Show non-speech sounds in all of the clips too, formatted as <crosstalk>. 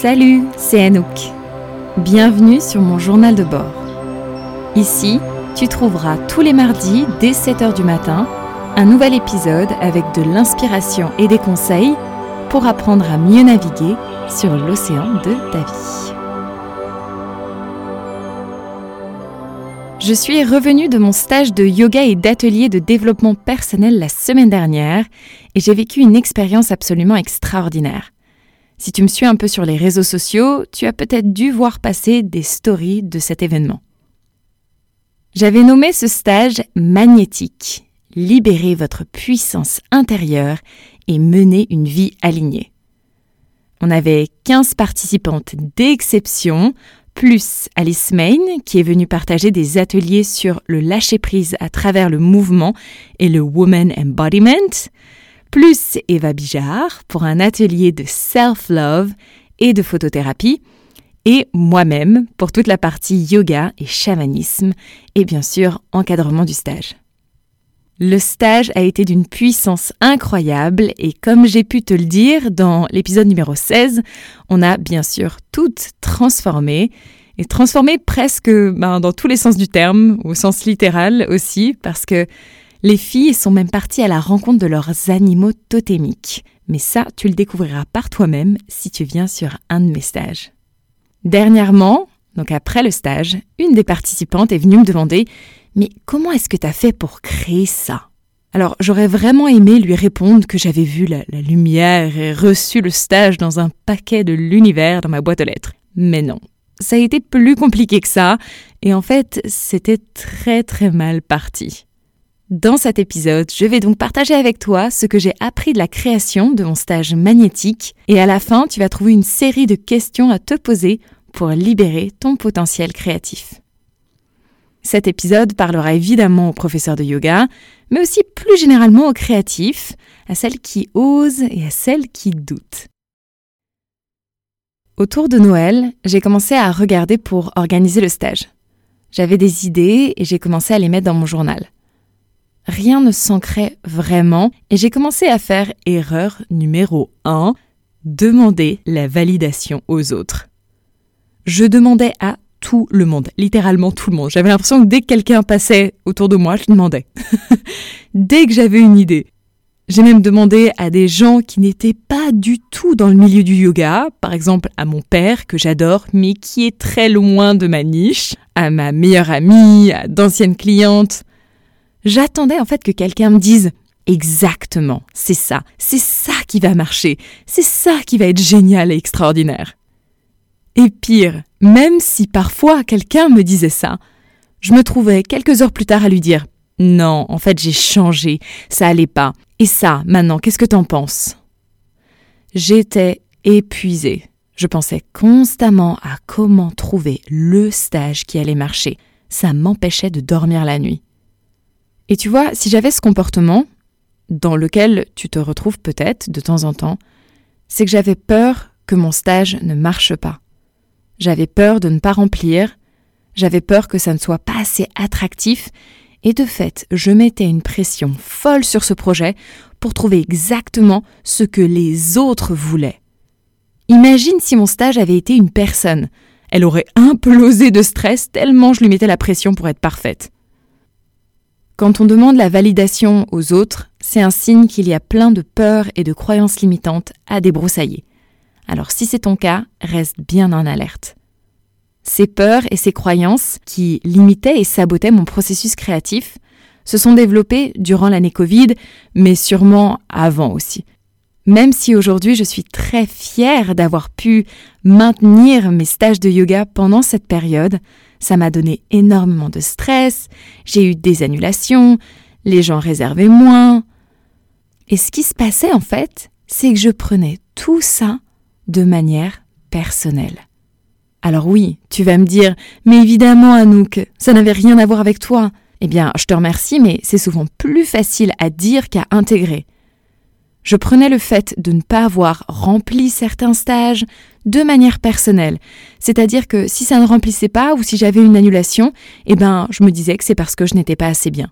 Salut, c'est Anouk. Bienvenue sur mon journal de bord. Ici, tu trouveras tous les mardis dès 7h du matin un nouvel épisode avec de l'inspiration et des conseils pour apprendre à mieux naviguer sur l'océan de ta vie. Je suis revenue de mon stage de yoga et d'atelier de développement personnel la semaine dernière et j'ai vécu une expérience absolument extraordinaire. Si tu me suis un peu sur les réseaux sociaux, tu as peut-être dû voir passer des stories de cet événement. J'avais nommé ce stage magnétique, libérer votre puissance intérieure et mener une vie alignée. On avait 15 participantes d'exception, plus Alice Main, qui est venue partager des ateliers sur le lâcher-prise à travers le mouvement et le Woman Embodiment, plus Eva Bijard pour un atelier de self-love et de photothérapie, et moi-même pour toute la partie yoga et chamanisme, et bien sûr encadrement du stage. Le stage a été d'une puissance incroyable et comme j'ai pu te le dire dans l'épisode numéro 16, on a bien sûr tout transformé et transformé presque ben, dans tous les sens du terme, au sens littéral aussi, parce que les filles sont même parties à la rencontre de leurs animaux totémiques. Mais ça, tu le découvriras par toi-même si tu viens sur un de mes stages. Dernièrement, donc après le stage, une des participantes est venue me demander Mais comment est-ce que tu as fait pour créer ça? Alors j'aurais vraiment aimé lui répondre que j'avais vu la, lumière et reçu le stage dans un paquet de l'univers dans ma boîte aux lettres. Mais non, ça a été plus compliqué que ça, et en fait c'était très très mal parti. Dans cet épisode, je vais donc partager avec toi ce que j'ai appris de la création de mon stage magnétique et à la fin, tu vas trouver une série de questions à te poser pour libérer ton potentiel créatif. Cet épisode parlera évidemment aux professeurs de yoga, mais aussi plus généralement aux créatifs, à celles qui osent et à celles qui doutent. Autour de Noël, j'ai commencé à regarder pour organiser le stage. J'avais des idées et j'ai commencé à les mettre dans mon journal rien ne s'ancrait vraiment et j'ai commencé à faire erreur numéro 1, demander la validation aux autres. Je demandais à tout le monde, littéralement tout le monde. J'avais l'impression que dès que quelqu'un passait autour de moi, je demandais. <laughs> dès que j'avais une idée. J'ai même demandé à des gens qui n'étaient pas du tout dans le milieu du yoga, par exemple à mon père que j'adore mais qui est très loin de ma niche, à ma meilleure amie, à d'anciennes clientes, J'attendais en fait que quelqu'un me dise Exactement, c'est ça, c'est ça qui va marcher, c'est ça qui va être génial et extraordinaire. Et pire, même si parfois quelqu'un me disait ça, je me trouvais quelques heures plus tard à lui dire Non, en fait j'ai changé, ça allait pas. Et ça, maintenant, qu'est-ce que t'en penses? J'étais épuisée. Je pensais constamment à comment trouver le stage qui allait marcher. Ça m'empêchait de dormir la nuit. Et tu vois, si j'avais ce comportement, dans lequel tu te retrouves peut-être de temps en temps, c'est que j'avais peur que mon stage ne marche pas. J'avais peur de ne pas remplir, j'avais peur que ça ne soit pas assez attractif, et de fait, je mettais une pression folle sur ce projet pour trouver exactement ce que les autres voulaient. Imagine si mon stage avait été une personne. Elle aurait implosé de stress tellement je lui mettais la pression pour être parfaite. Quand on demande la validation aux autres, c'est un signe qu'il y a plein de peurs et de croyances limitantes à débroussailler. Alors si c'est ton cas, reste bien en alerte. Ces peurs et ces croyances qui limitaient et sabotaient mon processus créatif se sont développées durant l'année Covid, mais sûrement avant aussi. Même si aujourd'hui je suis très fière d'avoir pu maintenir mes stages de yoga pendant cette période, ça m'a donné énormément de stress, j'ai eu des annulations, les gens réservaient moins. Et ce qui se passait en fait, c'est que je prenais tout ça de manière personnelle. Alors oui, tu vas me dire, mais évidemment Anouk, ça n'avait rien à voir avec toi. Eh bien, je te remercie, mais c'est souvent plus facile à dire qu'à intégrer. Je prenais le fait de ne pas avoir rempli certains stages de manière personnelle. C'est-à-dire que si ça ne remplissait pas ou si j'avais une annulation, eh ben, je me disais que c'est parce que je n'étais pas assez bien.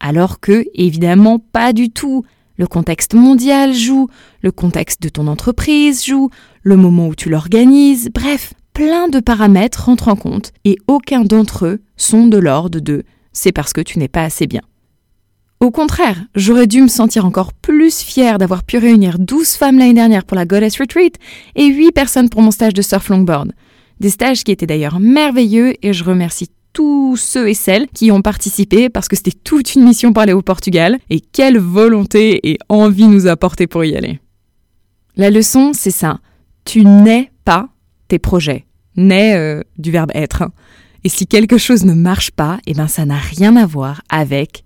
Alors que, évidemment, pas du tout. Le contexte mondial joue, le contexte de ton entreprise joue, le moment où tu l'organises, bref, plein de paramètres rentrent en compte et aucun d'entre eux sont de l'ordre de c'est parce que tu n'es pas assez bien. Au contraire, j'aurais dû me sentir encore plus fière d'avoir pu réunir 12 femmes l'année dernière pour la Goddess Retreat et 8 personnes pour mon stage de surf longboard. Des stages qui étaient d'ailleurs merveilleux et je remercie tous ceux et celles qui ont participé parce que c'était toute une mission pour aller au Portugal et quelle volonté et envie nous a porté pour y aller. La leçon, c'est ça. Tu n'es pas tes projets. N'es euh, du verbe être. Et si quelque chose ne marche pas, eh ben ça n'a rien à voir avec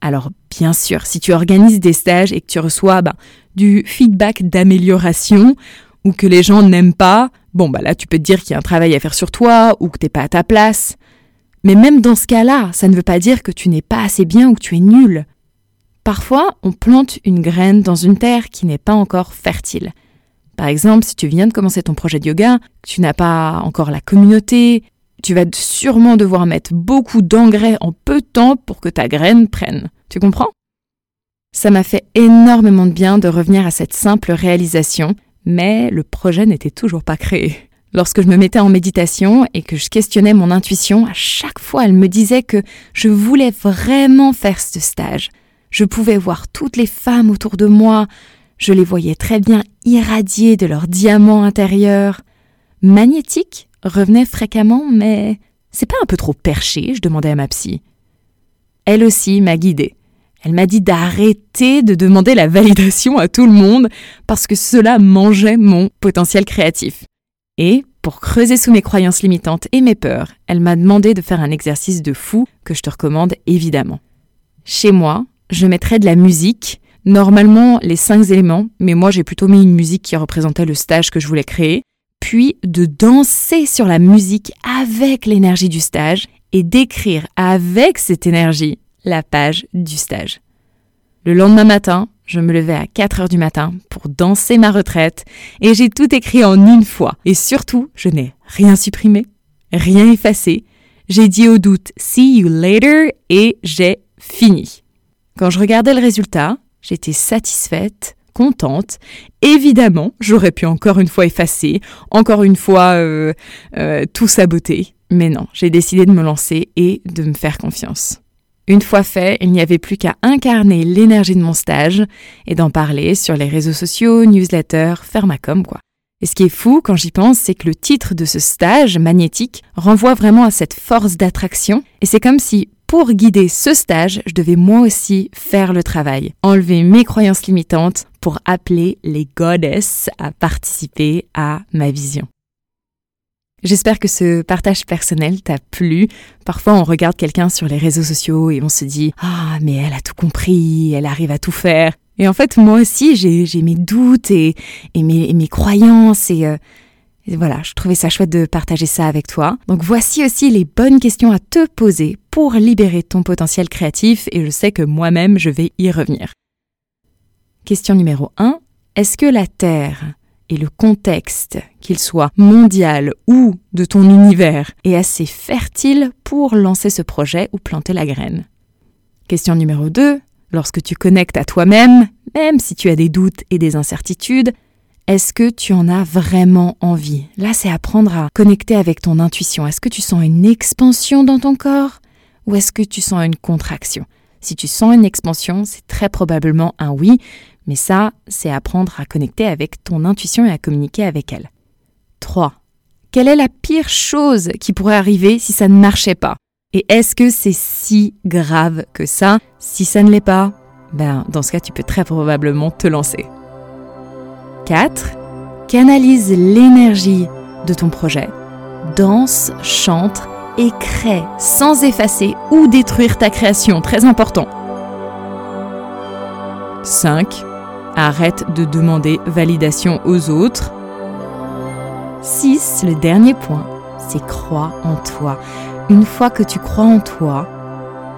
Alors bien sûr, si tu organises des stages et que tu reçois ben, du feedback d'amélioration ou que les gens n'aiment pas, bon bah là tu peux te dire qu'il y a un travail à faire sur toi ou que t'es pas à ta place. Mais même dans ce cas-là, ça ne veut pas dire que tu n'es pas assez bien ou que tu es nul. Parfois, on plante une graine dans une terre qui n'est pas encore fertile. Par exemple, si tu viens de commencer ton projet de yoga, que tu n'as pas encore la communauté, tu vas sûrement devoir mettre beaucoup d'engrais en peu de temps pour que ta graine prenne. Tu comprends? Ça m'a fait énormément de bien de revenir à cette simple réalisation, mais le projet n'était toujours pas créé. Lorsque je me mettais en méditation et que je questionnais mon intuition, à chaque fois elle me disait que je voulais vraiment faire ce stage. Je pouvais voir toutes les femmes autour de moi, je les voyais très bien irradier de leur diamant intérieur. Magnétique? Revenait fréquemment, mais c'est pas un peu trop perché, je demandais à ma psy. Elle aussi m'a guidée. Elle m'a dit d'arrêter de demander la validation à tout le monde parce que cela mangeait mon potentiel créatif. Et, pour creuser sous mes croyances limitantes et mes peurs, elle m'a demandé de faire un exercice de fou que je te recommande évidemment. Chez moi, je mettrais de la musique, normalement les cinq éléments, mais moi j'ai plutôt mis une musique qui représentait le stage que je voulais créer, puis de danser sur la musique avec l'énergie du stage et d'écrire avec cette énergie la page du stage. Le lendemain matin, je me levais à 4 heures du matin pour danser ma retraite et j'ai tout écrit en une fois. Et surtout, je n'ai rien supprimé, rien effacé. J'ai dit au doute See you later et j'ai fini. Quand je regardais le résultat, j'étais satisfaite, contente. Évidemment, j'aurais pu encore une fois effacer, encore une fois euh, euh, tout saboter. Mais non, j'ai décidé de me lancer et de me faire confiance. Une fois fait, il n'y avait plus qu'à incarner l'énergie de mon stage et d'en parler sur les réseaux sociaux, newsletters, faire ma com quoi. Et ce qui est fou quand j'y pense, c'est que le titre de ce stage magnétique renvoie vraiment à cette force d'attraction et c'est comme si pour guider ce stage, je devais moi aussi faire le travail, enlever mes croyances limitantes pour appeler les goddesses à participer à ma vision. J'espère que ce partage personnel t'a plu. Parfois, on regarde quelqu'un sur les réseaux sociaux et on se dit Ah, mais elle a tout compris, elle arrive à tout faire. Et en fait, moi aussi, j'ai mes doutes et, mes, croyances euh, voilà, je trouvais ça chouette de partager ça avec toi. Donc voici aussi les bonnes questions à te poser pour libérer ton potentiel créatif et je sais que moi-même, je vais y revenir. Question numéro 1. Est-ce que la Terre et le contexte, qu'il soit mondial ou de ton univers, est assez fertile pour lancer ce projet ou planter la graine? Question numéro 2. Lorsque tu connectes à toi-même, même si tu as des doutes et des incertitudes, est-ce que tu en as vraiment envie? Là, c'est apprendre à connecter avec ton intuition. Est-ce que tu sens une expansion dans ton corps? Ou est-ce que tu sens une contraction? Si tu sens une expansion, c'est très probablement un oui, mais ça, c'est apprendre à connecter avec ton intuition et à communiquer avec elle. 3. Quelle est la pire chose qui pourrait arriver si ça ne marchait pas? Et est-ce que c'est si grave que ça? Si ça ne l'est pas, ben dans ce cas, tu peux très probablement te lancer. 4. Canalise l'énergie de ton projet. Danse, chante et crée sans effacer ou détruire ta création, très important. 5. Arrête de demander validation aux autres. 6. Le dernier point, c'est crois en toi. Une fois que tu crois en toi,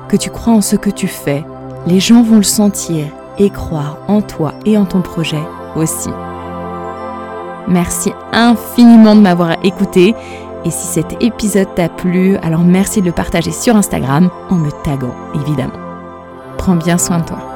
que tu crois en ce que tu fais, les gens vont le sentir et croire en toi et en ton projet aussi. Merci infiniment de m'avoir écouté et si cet épisode t'a plu, alors merci de le partager sur Instagram en me taguant évidemment. Prends bien soin de toi.